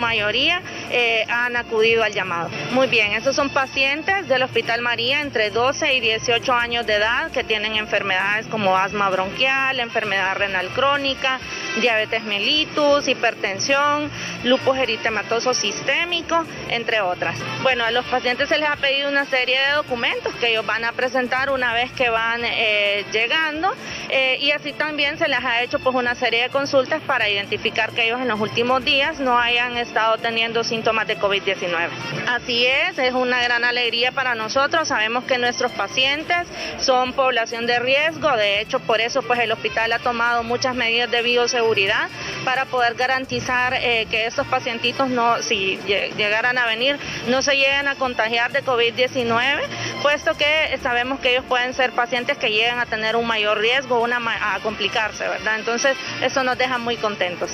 maioria eh, han acudido al llamado. Muy bien, esos son pacientes del Hospital María entre 12 y 18 años de edad que tienen enfermedades como asma bronquial, enfermedad renal crónica, diabetes mellitus, hipertensión, lupus eritematoso sistémico, entre otras. Bueno, a los pacientes se les ha pedido una serie de documentos que ellos van a presentar una vez que van eh, llegando eh, y así también se les ha hecho pues una serie de consultas para identificar que ellos en los últimos días no hayan estado teniendo síntomas de COVID-19. Así es, es una gran alegría para nosotros. Sabemos que nuestros pacientes son población de riesgo, de hecho por eso pues el hospital ha tomado muchas medidas de bioseguridad para poder garantizar eh, que estos pacientitos no, si llegaran a venir, no se lleguen a contagiar de COVID-19, puesto que sabemos que ellos pueden ser pacientes que lleguen a tener un mayor riesgo, una, a complicarse, ¿verdad? Entonces eso nos deja muy contentos.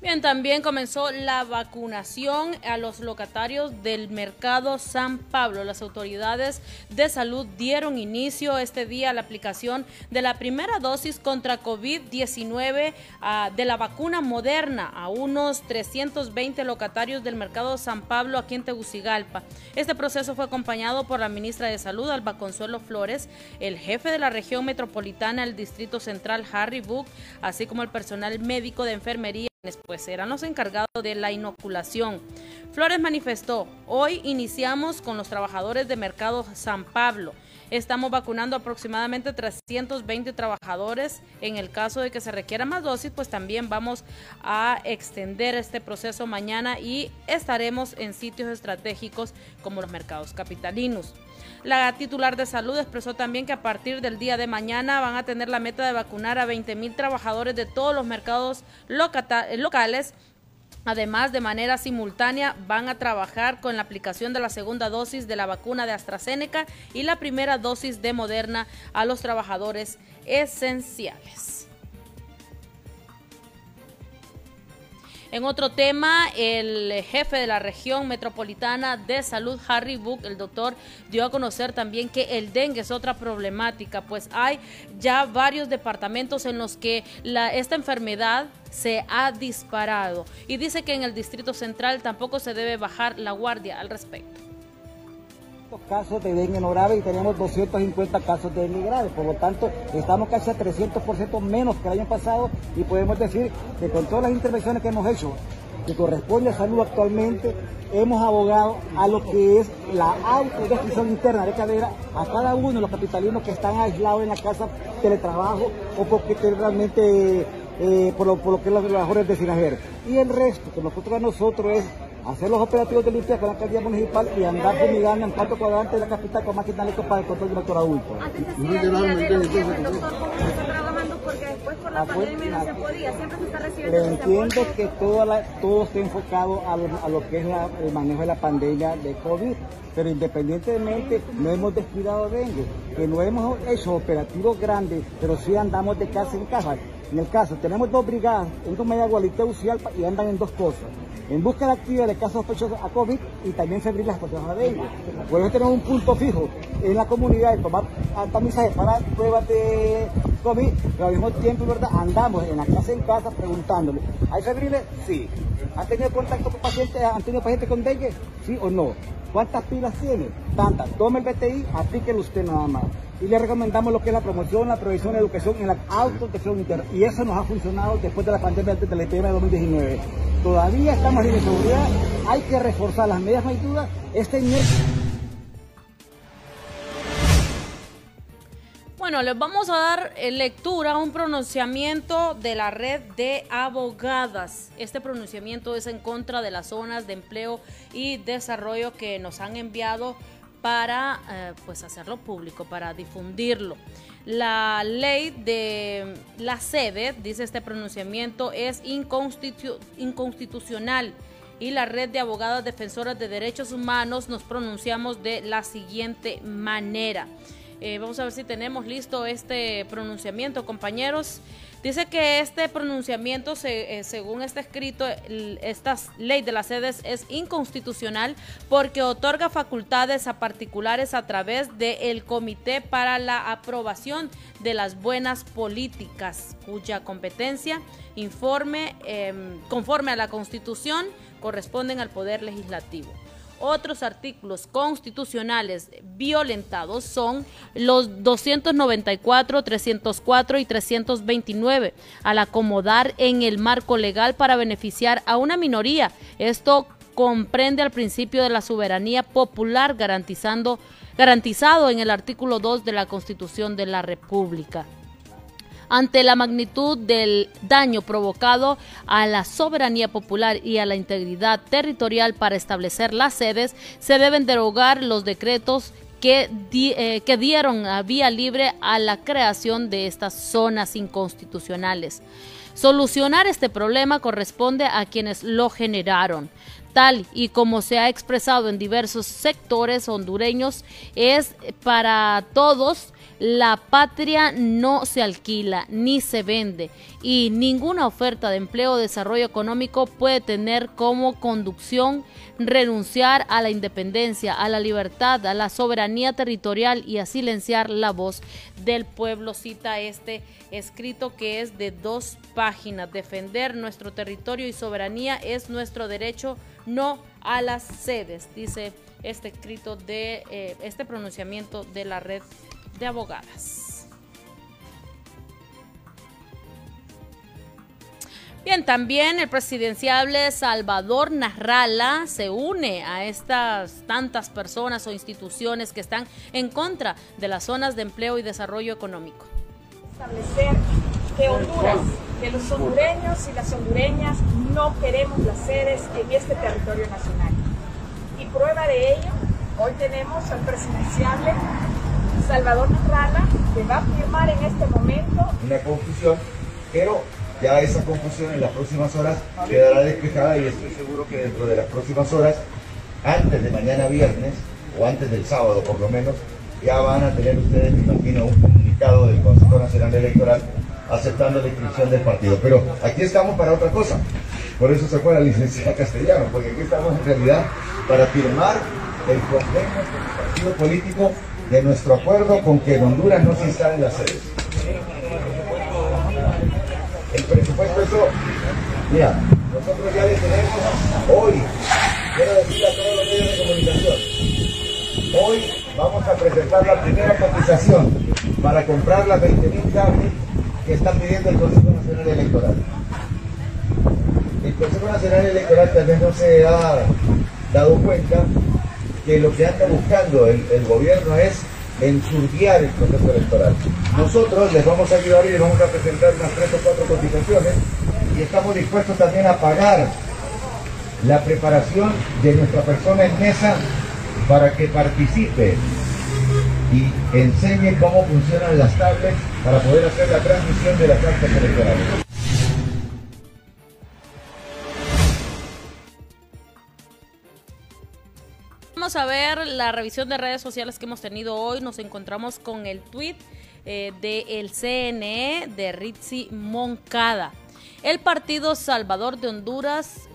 Bien, también comenzó la vacunación a los locatarios del mercado San Pablo. Las autoridades de salud dieron inicio este día a la aplicación de la primera dosis contra COVID-19 ah, de la vacuna moderna a unos 320 locatarios del mercado San Pablo aquí en Tegucigalpa. Este proceso fue acompañado por la ministra de Salud, Alba Consuelo Flores, el jefe de la región metropolitana del Distrito Central, Harry Book, así como el personal médico de enfermería pues serán los encargados de la inoculación. Flores manifestó, hoy iniciamos con los trabajadores de Mercado San Pablo. Estamos vacunando aproximadamente 320 trabajadores. En el caso de que se requiera más dosis, pues también vamos a extender este proceso mañana y estaremos en sitios estratégicos como los mercados capitalinos. La titular de salud expresó también que a partir del día de mañana van a tener la meta de vacunar a 20 mil trabajadores de todos los mercados locales Además, de manera simultánea van a trabajar con la aplicación de la segunda dosis de la vacuna de AstraZeneca y la primera dosis de Moderna a los trabajadores esenciales. En otro tema, el jefe de la región metropolitana de salud, Harry Book, el doctor, dio a conocer también que el dengue es otra problemática, pues hay ya varios departamentos en los que la, esta enfermedad se ha disparado. Y dice que en el Distrito Central tampoco se debe bajar la guardia al respecto casos de dengue no grave y tenemos 250 casos de dengue grave. Por lo tanto, estamos casi a 300% menos que el año pasado y podemos decir que con todas las intervenciones que hemos hecho, que corresponde a salud actualmente, hemos abogado a lo que es la autodescripción interna de cadera a cada uno de los capitalinos que están aislados en la casa, teletrabajo o porque realmente eh, por, lo, que es los mejores de Sinajer. Y el resto que nosotros a nosotros es hacer los operativos de limpieza con la alcaldía municipal y andar fumigando en cuatro cuadrantes de la capital con máquinas para el control del doctor adulto. Antes se hacía el día de doctor, ¿cómo está trabajando? Porque después por la pandemia no se podía, siempre se está recibiendo Pero entiendo que todo, la, todo está enfocado a lo, a lo que es la, el manejo de la pandemia de COVID pero independientemente no hemos descuidado dengue, que no hemos hecho operativos grandes, pero sí andamos de casa en casa. En el caso, tenemos dos brigadas, en media Gualita y andan en dos cosas en búsqueda activa de casos sospechosos a COVID y también febriles asociados a dengue. Por eso tenemos un punto fijo en la comunidad de tomar para pruebas de COVID, pero al mismo tiempo, ¿verdad? Andamos en la casa en casa preguntándole, ¿hay febriles? Sí. ¿Han tenido contacto con pacientes, han tenido pacientes con dengue? Sí o no. ¿Cuántas pilas tiene? Tantas. Tome el BTI, aplíquelo usted nada más. Y le recomendamos lo que es la promoción, la prevención, la educación en la autodefensión interna. Y eso nos ha funcionado después de la pandemia de la de 2019. Todavía estamos en seguridad, hay que reforzar las medidas duda. Este Bueno, les vamos a dar eh, lectura a un pronunciamiento de la red de abogadas. Este pronunciamiento es en contra de las zonas de empleo y desarrollo que nos han enviado para eh, pues hacerlo público, para difundirlo. La ley de la sede, dice este pronunciamiento, es inconstitucional y la red de abogadas defensoras de derechos humanos nos pronunciamos de la siguiente manera. Eh, vamos a ver si tenemos listo este pronunciamiento, compañeros. Dice que este pronunciamiento, eh, según está escrito, esta ley de las sedes es inconstitucional porque otorga facultades a particulares a través del Comité para la Aprobación de las Buenas Políticas, cuya competencia informe, em, conforme a la Constitución corresponden al Poder Legislativo. Otros artículos constitucionales violentados son los 294, 304 y 329, al acomodar en el marco legal para beneficiar a una minoría. Esto comprende al principio de la soberanía popular garantizando, garantizado en el artículo 2 de la Constitución de la República ante la magnitud del daño provocado a la soberanía popular y a la integridad territorial para establecer las sedes, se deben derogar los decretos que, eh, que, dieron a vía libre a la creación de estas zonas inconstitucionales. Solucionar este problema corresponde a quienes lo generaron. Tal y como se ha expresado en diversos sectores hondureños, es para todos la patria no se alquila ni se vende y ninguna oferta de empleo o desarrollo económico puede tener como conducción renunciar a la independencia, a la libertad, a la soberanía territorial y a silenciar la voz del pueblo. Cita este escrito que es de dos páginas. Defender nuestro territorio y soberanía es nuestro derecho, no a las sedes, dice este escrito de eh, este pronunciamiento de la red de abogadas. Bien, también el presidenciable Salvador Narrala se une a estas tantas personas o instituciones que están en contra de las zonas de empleo y desarrollo económico. Establecer que Honduras, que los hondureños y las hondureñas no queremos las sedes en este territorio nacional. Y prueba de ello, hoy tenemos al presidenciable Salvador Narrala, que va a firmar en este momento. Una confusión, pero ya esa confusión en las próximas horas quedará despejada y estoy seguro que dentro de las próximas horas, antes de mañana viernes, o antes del sábado por lo menos, ya van a tener ustedes, me imagino, un comunicado del Consejo Nacional Electoral aceptando la inscripción del partido. Pero aquí estamos para otra cosa. Por eso se fue la licenciada Castellano, porque aquí estamos en realidad para firmar el convenio con el partido político de nuestro acuerdo con que en Honduras no se instalen las sedes. El presupuesto, eso, mira, nosotros ya le tenemos hoy, quiero decir a todos los medios de comunicación, hoy vamos a presentar la primera cotización para comprar las 20.000 cables que están pidiendo el Consejo Nacional Electoral. El Consejo Nacional Electoral también no se ha dado cuenta que lo que anda buscando el, gobierno es ensurbiar el proceso electoral. Nosotros les vamos a ayudar y les vamos a presentar unas tres o cuatro cotizaciones y estamos dispuestos también a pagar la preparación de nuestra persona en mesa para que participe y enseñe cómo funcionan las tablets para poder hacer la transmisión de las actas electorales. A ver la revisión de redes sociales que hemos tenido hoy. Nos encontramos con el tweet eh, del CNE de Ritzi Moncada. El Partido Salvador de Honduras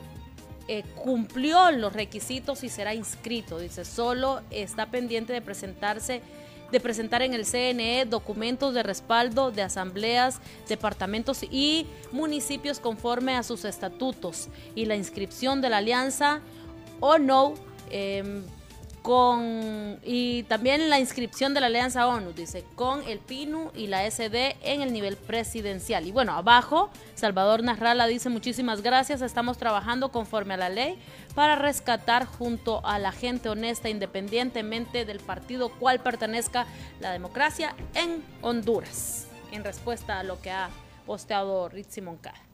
eh, cumplió los requisitos y será inscrito. Dice, solo está pendiente de presentarse de presentar en el CNE documentos de respaldo de asambleas, departamentos y municipios conforme a sus estatutos y la inscripción de la alianza o no Em, con, y también la inscripción de la Alianza ONU, dice, con el PINU y la SD en el nivel presidencial. Y bueno, abajo, Salvador Narrala dice, muchísimas gracias, estamos trabajando conforme a la ley para rescatar junto a la gente honesta, independientemente del partido cual pertenezca la democracia en Honduras, en respuesta a lo que ha posteado Ritzi Moncada.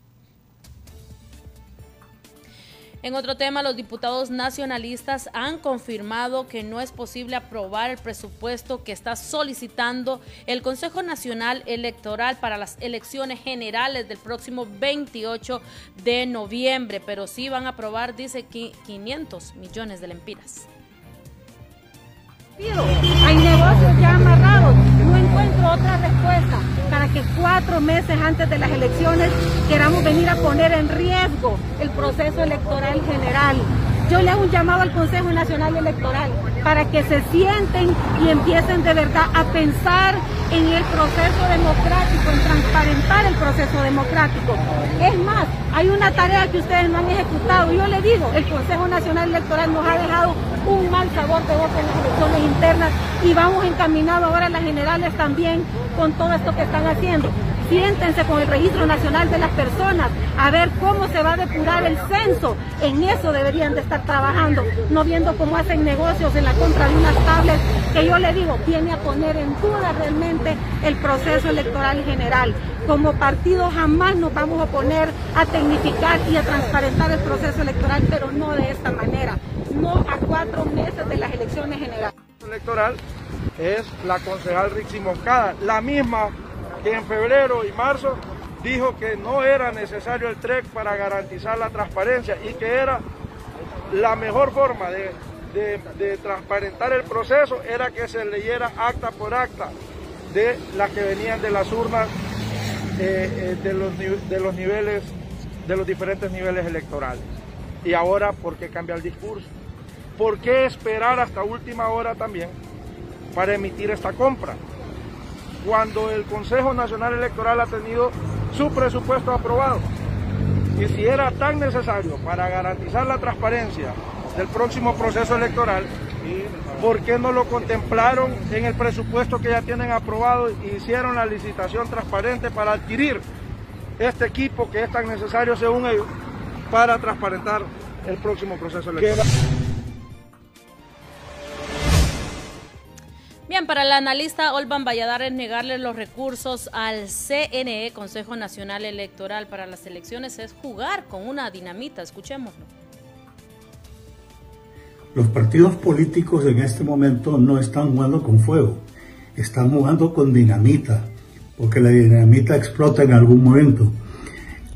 En otro tema, los diputados nacionalistas han confirmado que no es posible aprobar el presupuesto que está solicitando el Consejo Nacional Electoral para las elecciones generales del próximo 28 de noviembre, pero sí van a aprobar, dice, 500 millones de lempiras. Hay negocios ya amarrados, no encuentro otra respuesta para que cuatro meses antes de las elecciones queramos venir a poner en riesgo el proceso electoral general. Yo le hago un llamado al Consejo Nacional Electoral para que se sienten y empiecen de verdad a pensar en el proceso democrático, en transparentar el proceso democrático. Es más, hay una tarea que ustedes no han ejecutado. Yo le digo, el Consejo Nacional Electoral nos ha dejado un mal sabor de boca en las elecciones internas y vamos encaminados ahora a las generales también con todo esto que están haciendo siéntense con el Registro Nacional de las Personas a ver cómo se va a depurar el censo. En eso deberían de estar trabajando, no viendo cómo hacen negocios en la compra de unas tablets que yo le digo, viene a poner en duda realmente el proceso electoral general. Como partido jamás nos vamos a poner a tecnificar y a transparentar el proceso electoral, pero no de esta manera, cuatro meses de las elecciones generales. electoral es la concejal Rixi la misma que en febrero y marzo dijo que no era necesario el TREC para garantizar la transparencia y que era la mejor forma de, transparentar el proceso era que se leyera acta por acta de las que venían de las urnas eh, eh, de, los, de los niveles, de los diferentes niveles electorales. Y ahora, ¿por qué cambia el discurso? ¿Por qué esperar hasta última hora también para emitir esta compra? cuando el Consejo Nacional Electoral ha tenido su presupuesto aprobado. Y si era tan necesario para garantizar la transparencia del próximo proceso electoral, ¿por qué no lo contemplaron en el presupuesto que ya tienen aprobado e hicieron la licitación transparente para adquirir este equipo que es tan necesario según ellos para transparentar el próximo proceso electoral? Para el analista Olvan Valladares, negarle los recursos al CNE, Consejo Nacional Electoral, para las elecciones es jugar con una dinamita. Escuchémoslo. Los partidos políticos en este momento no están jugando con fuego, están jugando con dinamita, porque la dinamita explota en algún momento.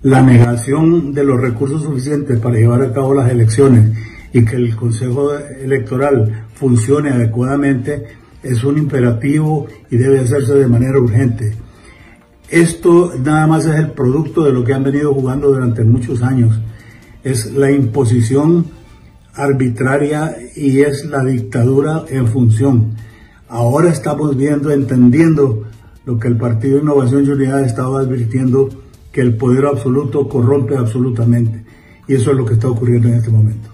La negación de los recursos suficientes para llevar a cabo las elecciones y que el Consejo Electoral funcione adecuadamente es un imperativo y debe hacerse de manera urgente. Esto nada más es el producto de lo que han venido jugando durante muchos años. Es la imposición arbitraria y es la dictadura en función. Ahora estamos viendo, entendiendo lo que el Partido Innovación y Unidad estaba advirtiendo, que el poder absoluto corrompe absolutamente. Y eso es lo que está ocurriendo en este momento.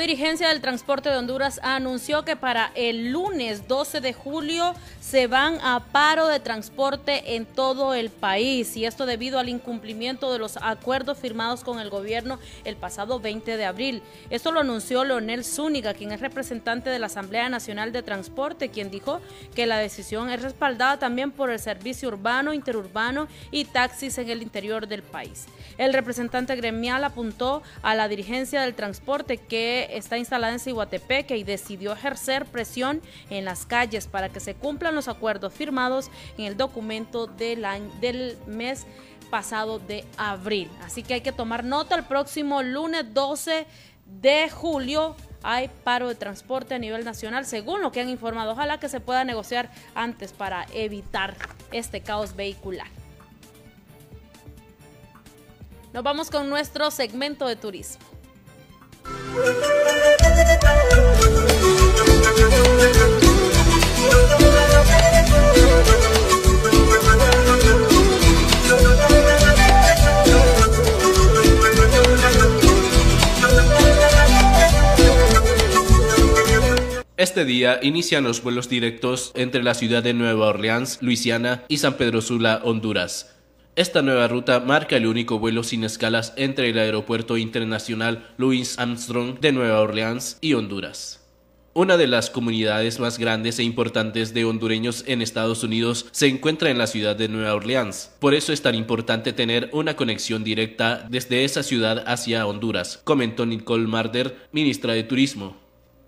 Dirigencia del transporte de Honduras anunció que para el lunes 12 de julio se van a paro de transporte en todo el país y esto debido al incumplimiento de los acuerdos firmados con el gobierno el pasado 20 de abril. Esto lo anunció Leonel Zúñiga, quien es representante de la Asamblea Nacional de Transporte, quien dijo que la decisión es respaldada también por el servicio urbano, interurbano y taxis en el interior del país. El representante gremial apuntó a la dirigencia del transporte que está instalada en Cihuatepeque y decidió ejercer presión en las calles para que se cumplan los acuerdos firmados en el documento del, del mes pasado de abril. Así que hay que tomar nota el próximo lunes 12 de julio hay paro de transporte a nivel nacional, según lo que han informado. Ojalá que se pueda negociar antes para evitar este caos vehicular. Nos vamos con nuestro segmento de turismo. Este día inician los vuelos directos entre la ciudad de Nueva Orleans, Luisiana y San Pedro Sula, Honduras. Esta nueva ruta marca el único vuelo sin escalas entre el Aeropuerto Internacional Louis Armstrong de Nueva Orleans y Honduras. Una de las comunidades más grandes e importantes de hondureños en Estados Unidos se encuentra en la ciudad de Nueva Orleans. Por eso es tan importante tener una conexión directa desde esa ciudad hacia Honduras, comentó Nicole Marder, ministra de Turismo.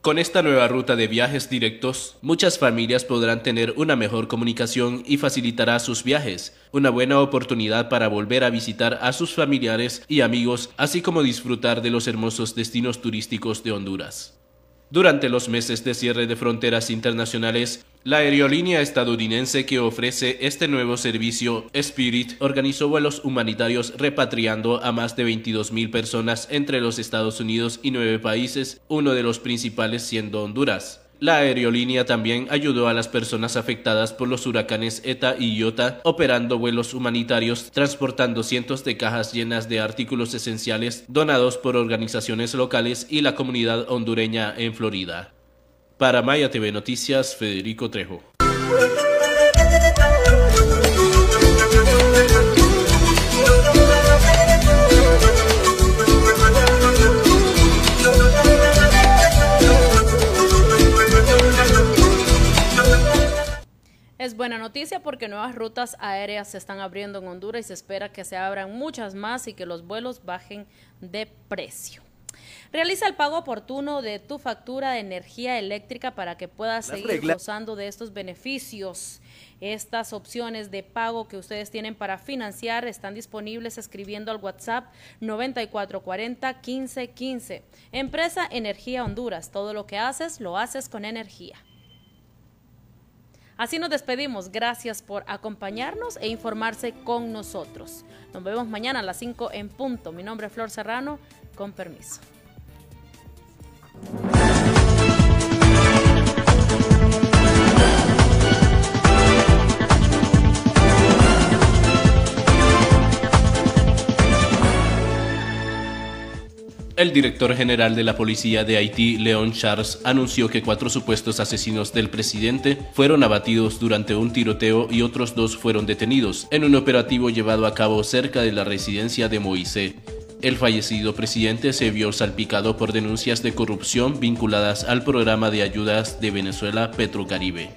Con esta nueva ruta de viajes directos, muchas familias podrán tener una mejor comunicación y facilitará sus viajes, una buena oportunidad para volver a visitar a sus familiares y amigos, así como disfrutar de los hermosos destinos turísticos de Honduras. Durante los meses de cierre de fronteras internacionales, la aerolínea estadounidense que ofrece este nuevo servicio, Spirit, organizó vuelos humanitarios repatriando a más de 22.000 personas entre los Estados Unidos y nueve países, uno de los principales siendo Honduras. La aerolínea también ayudó a las personas afectadas por los huracanes ETA y IOTA, operando vuelos humanitarios, transportando cientos de cajas llenas de artículos esenciales donados por organizaciones locales y la comunidad hondureña en Florida. Para Maya TV Noticias, Federico Trejo. Buena noticia porque nuevas rutas aéreas se están abriendo en Honduras y se espera que se abran muchas más y que los vuelos bajen de precio. Realiza el pago oportuno de tu factura de energía eléctrica para que puedas seguir gozando de estos beneficios. Estas opciones de pago que ustedes tienen para financiar están disponibles escribiendo al WhatsApp 9440 1515. Empresa Energía Honduras. Todo lo que haces, lo haces con energía. Así nos despedimos. Gracias por acompañarnos e informarse con nosotros. Nos vemos mañana a las 5 en punto. Mi nombre es Flor Serrano. Con permiso. El director general de la policía de Haití, Leon Charles, anunció que cuatro supuestos asesinos del presidente fueron abatidos durante un tiroteo y otros dos fueron detenidos en un operativo llevado a cabo cerca de la residencia de Moisés. El fallecido presidente se vio salpicado por denuncias de corrupción vinculadas al programa de ayudas de Venezuela Petrocaribe.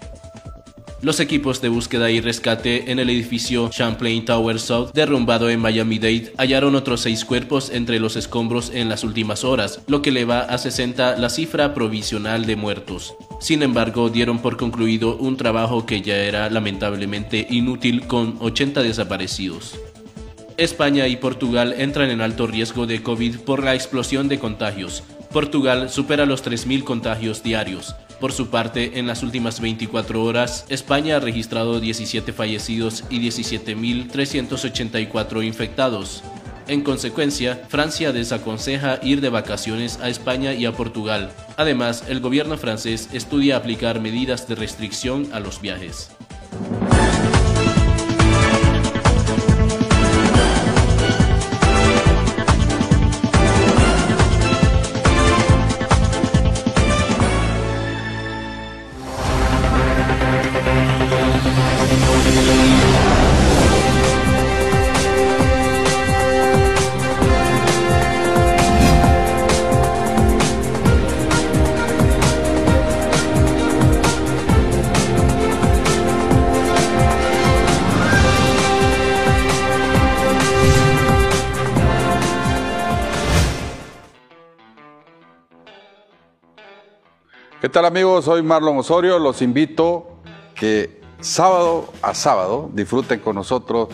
Los equipos de búsqueda y rescate en el edificio Champlain Tower South, derrumbado en Miami-Dade, hallaron otros seis cuerpos entre los escombros en las últimas horas, lo que eleva a 60 la cifra provisional de muertos. Sin embargo, dieron por concluido un trabajo que ya era lamentablemente inútil con 80 desaparecidos. España y Portugal entran en alto riesgo de COVID por la explosión de contagios. Portugal supera los 3.000 contagios diarios. Por su parte, en las últimas 24 horas, España ha registrado 17 fallecidos y 17.384 infectados. En consecuencia, Francia desaconseja ir de vacaciones a España y a Portugal. Además, el gobierno francés estudia aplicar medidas de restricción a los viajes. Tal amigos? Soy Marlon Osorio. Los invito que sábado a sábado disfruten con nosotros